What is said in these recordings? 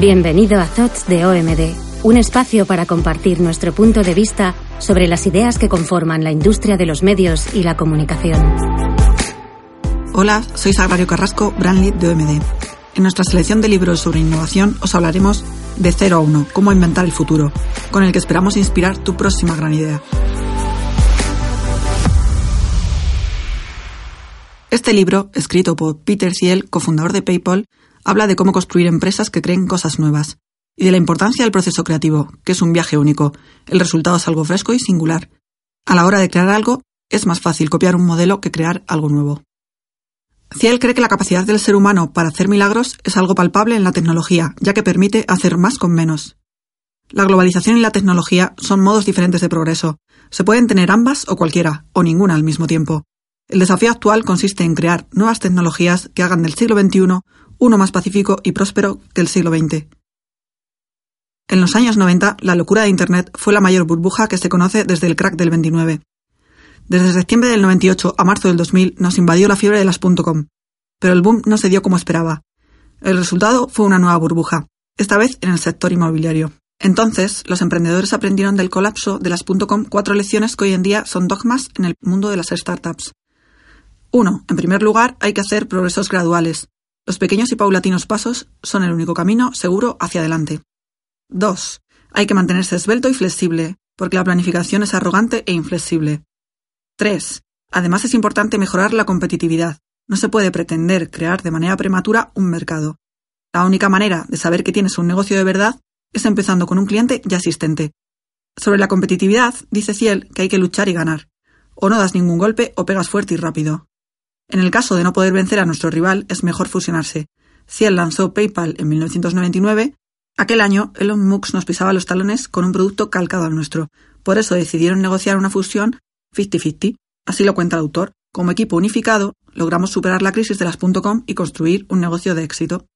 Bienvenido a Thoughts de OMD, un espacio para compartir nuestro punto de vista sobre las ideas que conforman la industria de los medios y la comunicación. Hola, soy Sagrario Carrasco, Brand Lead de OMD. En nuestra selección de libros sobre innovación os hablaremos de 0 a 1, cómo inventar el futuro, con el que esperamos inspirar tu próxima gran idea. Este libro, escrito por Peter Thiel, cofundador de PayPal, habla de cómo construir empresas que creen cosas nuevas y de la importancia del proceso creativo, que es un viaje único. El resultado es algo fresco y singular. A la hora de crear algo, es más fácil copiar un modelo que crear algo nuevo. Ciel cree que la capacidad del ser humano para hacer milagros es algo palpable en la tecnología, ya que permite hacer más con menos. La globalización y la tecnología son modos diferentes de progreso. Se pueden tener ambas o cualquiera, o ninguna al mismo tiempo. El desafío actual consiste en crear nuevas tecnologías que hagan del siglo XXI uno más pacífico y próspero que el siglo XX. En los años 90, la locura de Internet fue la mayor burbuja que se conoce desde el crack del 29. Desde septiembre del 98 a marzo del 2000 nos invadió la fiebre de las .com, pero el boom no se dio como esperaba. El resultado fue una nueva burbuja, esta vez en el sector inmobiliario. Entonces, los emprendedores aprendieron del colapso de las .com cuatro lecciones que hoy en día son dogmas en el mundo de las startups. 1. En primer lugar, hay que hacer progresos graduales. Los pequeños y paulatinos pasos son el único camino seguro hacia adelante. 2. Hay que mantenerse esbelto y flexible, porque la planificación es arrogante e inflexible. 3. Además es importante mejorar la competitividad. No se puede pretender crear de manera prematura un mercado. La única manera de saber que tienes un negocio de verdad es empezando con un cliente ya existente. Sobre la competitividad, dice Ciel que hay que luchar y ganar. O no das ningún golpe o pegas fuerte y rápido. En el caso de no poder vencer a nuestro rival, es mejor fusionarse. Ciel lanzó PayPal en 1999. Aquel año, Elon Musk nos pisaba los talones con un producto calcado al nuestro. Por eso decidieron negociar una fusión 50-50. Así lo cuenta el autor. Como equipo unificado, logramos superar la crisis de las .com y construir un negocio de éxito.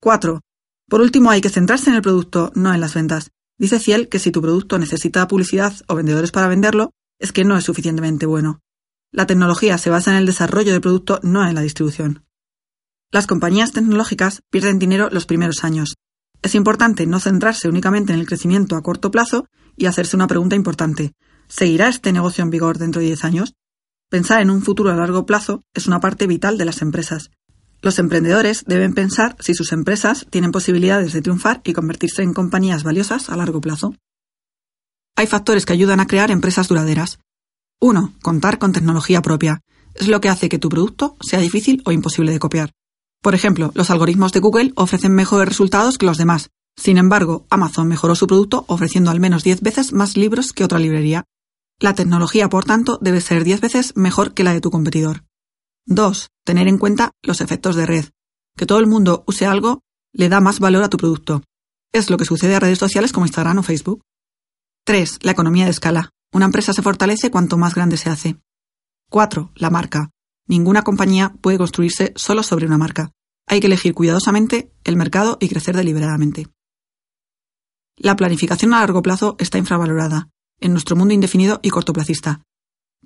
4. Por último, hay que centrarse en el producto, no en las ventas. Dice Ciel que si tu producto necesita publicidad o vendedores para venderlo, es que no es suficientemente bueno. La tecnología se basa en el desarrollo del producto, no en la distribución. Las compañías tecnológicas pierden dinero los primeros años. Es importante no centrarse únicamente en el crecimiento a corto plazo y hacerse una pregunta importante. ¿Seguirá este negocio en vigor dentro de 10 años? Pensar en un futuro a largo plazo es una parte vital de las empresas. Los emprendedores deben pensar si sus empresas tienen posibilidades de triunfar y convertirse en compañías valiosas a largo plazo. Hay factores que ayudan a crear empresas duraderas. 1. Contar con tecnología propia. Es lo que hace que tu producto sea difícil o imposible de copiar. Por ejemplo, los algoritmos de Google ofrecen mejores resultados que los demás. Sin embargo, Amazon mejoró su producto ofreciendo al menos 10 veces más libros que otra librería. La tecnología, por tanto, debe ser 10 veces mejor que la de tu competidor. 2. Tener en cuenta los efectos de red. Que todo el mundo use algo le da más valor a tu producto. Es lo que sucede a redes sociales como Instagram o Facebook. 3. La economía de escala. Una empresa se fortalece cuanto más grande se hace. 4. La marca. Ninguna compañía puede construirse solo sobre una marca. Hay que elegir cuidadosamente el mercado y crecer deliberadamente. La planificación a largo plazo está infravalorada, en nuestro mundo indefinido y cortoplacista.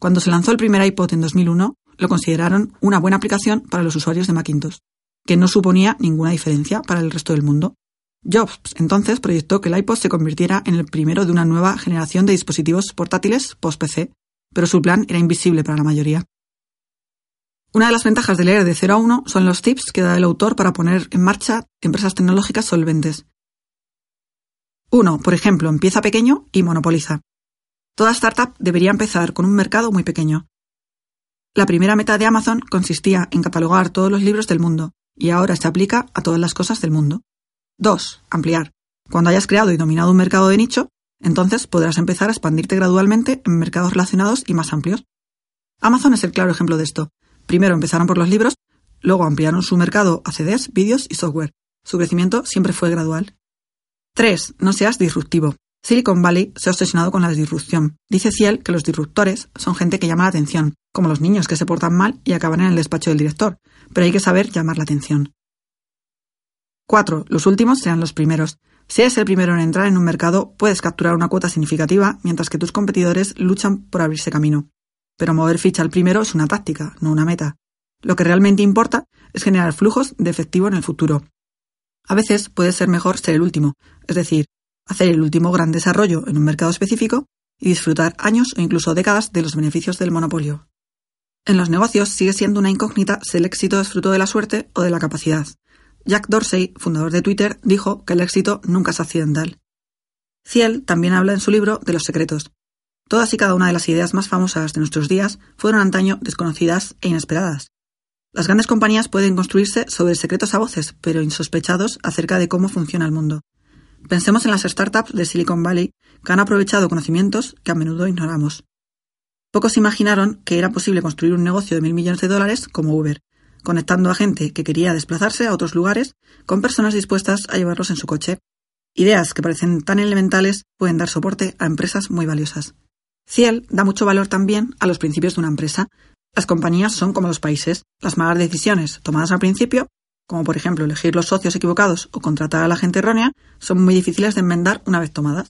Cuando se lanzó el primer iPod en 2001, lo consideraron una buena aplicación para los usuarios de Macintosh, que no suponía ninguna diferencia para el resto del mundo. Jobs entonces proyectó que el iPod se convirtiera en el primero de una nueva generación de dispositivos portátiles post-PC, pero su plan era invisible para la mayoría. Una de las ventajas de leer de 0 a 1 son los tips que da el autor para poner en marcha empresas tecnológicas solventes. 1. Por ejemplo, empieza pequeño y monopoliza. Toda startup debería empezar con un mercado muy pequeño. La primera meta de Amazon consistía en catalogar todos los libros del mundo, y ahora se aplica a todas las cosas del mundo. 2. Ampliar. Cuando hayas creado y dominado un mercado de nicho, entonces podrás empezar a expandirte gradualmente en mercados relacionados y más amplios. Amazon es el claro ejemplo de esto. Primero empezaron por los libros, luego ampliaron su mercado a CDs, vídeos y software. Su crecimiento siempre fue gradual. 3. No seas disruptivo. Silicon Valley se ha obsesionado con la disrupción. Dice Ciel que los disruptores son gente que llama la atención, como los niños que se portan mal y acaban en el despacho del director, pero hay que saber llamar la atención. 4. Los últimos serán los primeros. Si eres el primero en entrar en un mercado, puedes capturar una cuota significativa mientras que tus competidores luchan por abrirse camino. Pero mover ficha al primero es una táctica, no una meta. Lo que realmente importa es generar flujos de efectivo en el futuro. A veces puede ser mejor ser el último, es decir, hacer el último gran desarrollo en un mercado específico y disfrutar años o incluso décadas de los beneficios del monopolio. En los negocios sigue siendo una incógnita si el éxito es fruto de la suerte o de la capacidad. Jack Dorsey, fundador de Twitter, dijo que el éxito nunca es accidental. Ciel también habla en su libro de los secretos. Todas y cada una de las ideas más famosas de nuestros días fueron antaño desconocidas e inesperadas. Las grandes compañías pueden construirse sobre secretos a voces, pero insospechados acerca de cómo funciona el mundo. Pensemos en las startups de Silicon Valley que han aprovechado conocimientos que a menudo ignoramos. Pocos imaginaron que era posible construir un negocio de mil millones de dólares como Uber, conectando a gente que quería desplazarse a otros lugares con personas dispuestas a llevarlos en su coche. Ideas que parecen tan elementales pueden dar soporte a empresas muy valiosas. Ciel da mucho valor también a los principios de una empresa. Las compañías son como los países. Las malas decisiones tomadas al principio como por ejemplo elegir los socios equivocados o contratar a la gente errónea, son muy difíciles de enmendar una vez tomadas.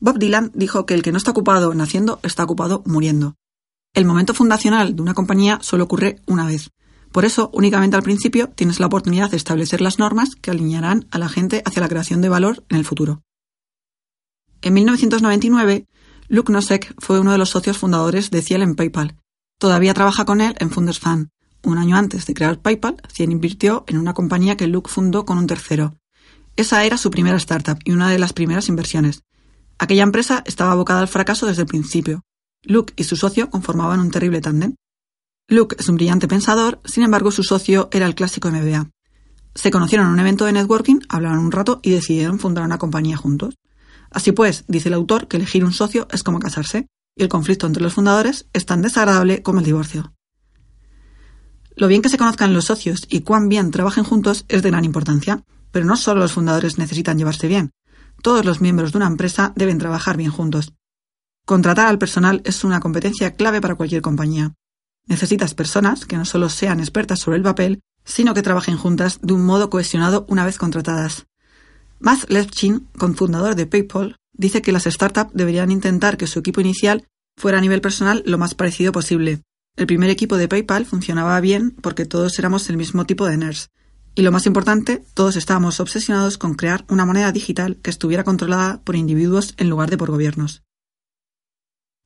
Bob Dylan dijo que el que no está ocupado naciendo está ocupado muriendo. El momento fundacional de una compañía solo ocurre una vez. Por eso, únicamente al principio tienes la oportunidad de establecer las normas que alinearán a la gente hacia la creación de valor en el futuro. En 1999, Luke Nosek fue uno de los socios fundadores de Ciel en PayPal. Todavía trabaja con él en Funders Fan, un año antes de crear PayPal, Cien invirtió en una compañía que Luke fundó con un tercero. Esa era su primera startup y una de las primeras inversiones. Aquella empresa estaba abocada al fracaso desde el principio. Luke y su socio conformaban un terrible tándem. Luke es un brillante pensador, sin embargo su socio era el clásico MBA. Se conocieron en un evento de networking, hablaron un rato y decidieron fundar una compañía juntos. Así pues, dice el autor que elegir un socio es como casarse, y el conflicto entre los fundadores es tan desagradable como el divorcio. Lo bien que se conozcan los socios y cuán bien trabajen juntos es de gran importancia, pero no solo los fundadores necesitan llevarse bien, todos los miembros de una empresa deben trabajar bien juntos. Contratar al personal es una competencia clave para cualquier compañía. Necesitas personas que no solo sean expertas sobre el papel, sino que trabajen juntas de un modo cohesionado una vez contratadas. Matt Levchin, cofundador de PayPal, dice que las startups deberían intentar que su equipo inicial fuera a nivel personal lo más parecido posible, el primer equipo de PayPal funcionaba bien porque todos éramos el mismo tipo de nerds. Y lo más importante, todos estábamos obsesionados con crear una moneda digital que estuviera controlada por individuos en lugar de por gobiernos.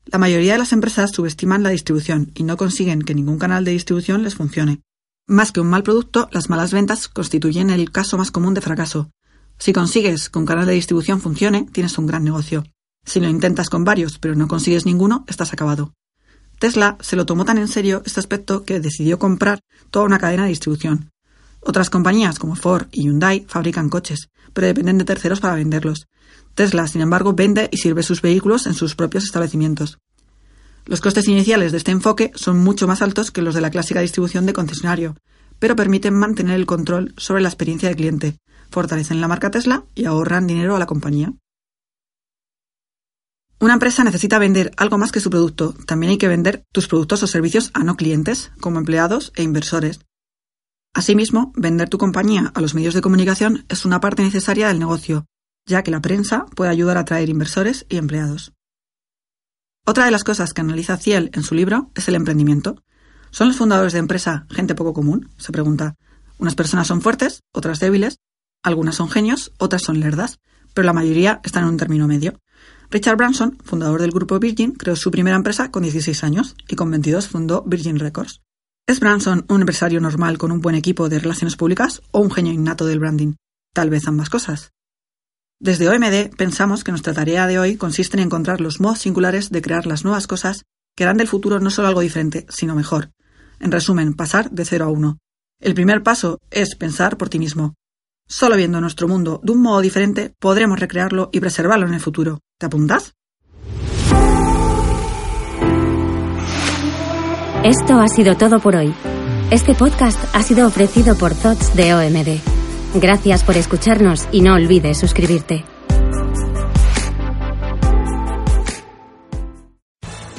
La mayoría de las empresas subestiman la distribución y no consiguen que ningún canal de distribución les funcione. Más que un mal producto, las malas ventas constituyen el caso más común de fracaso. Si consigues que un canal de distribución funcione, tienes un gran negocio. Si lo intentas con varios pero no consigues ninguno, estás acabado. Tesla se lo tomó tan en serio este aspecto que decidió comprar toda una cadena de distribución. Otras compañías como Ford y Hyundai fabrican coches, pero dependen de terceros para venderlos. Tesla, sin embargo, vende y sirve sus vehículos en sus propios establecimientos. Los costes iniciales de este enfoque son mucho más altos que los de la clásica distribución de concesionario, pero permiten mantener el control sobre la experiencia del cliente, fortalecen la marca Tesla y ahorran dinero a la compañía. Una empresa necesita vender algo más que su producto. También hay que vender tus productos o servicios a no clientes, como empleados e inversores. Asimismo, vender tu compañía a los medios de comunicación es una parte necesaria del negocio, ya que la prensa puede ayudar a atraer inversores y empleados. Otra de las cosas que analiza Ciel en su libro es el emprendimiento. ¿Son los fundadores de empresa gente poco común? Se pregunta. Unas personas son fuertes, otras débiles, algunas son genios, otras son lerdas, pero la mayoría están en un término medio. Richard Branson, fundador del grupo Virgin, creó su primera empresa con 16 años y con 22 fundó Virgin Records. ¿Es Branson un empresario normal con un buen equipo de relaciones públicas o un genio innato del branding? Tal vez ambas cosas. Desde OMD pensamos que nuestra tarea de hoy consiste en encontrar los modos singulares de crear las nuevas cosas que harán del futuro no solo algo diferente, sino mejor. En resumen, pasar de cero a uno. El primer paso es pensar por ti mismo. Solo viendo nuestro mundo de un modo diferente podremos recrearlo y preservarlo en el futuro. ¿Te apuntas? Esto ha sido todo por hoy. Este podcast ha sido ofrecido por Thoughts de OMD. Gracias por escucharnos y no olvides suscribirte.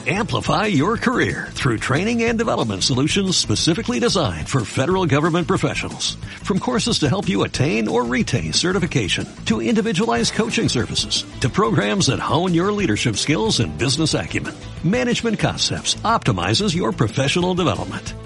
Amplify your career through training and development solutions specifically designed for federal government professionals. From courses to help you attain or retain certification, to individualized coaching services, to programs that hone your leadership skills and business acumen, Management Concepts optimizes your professional development.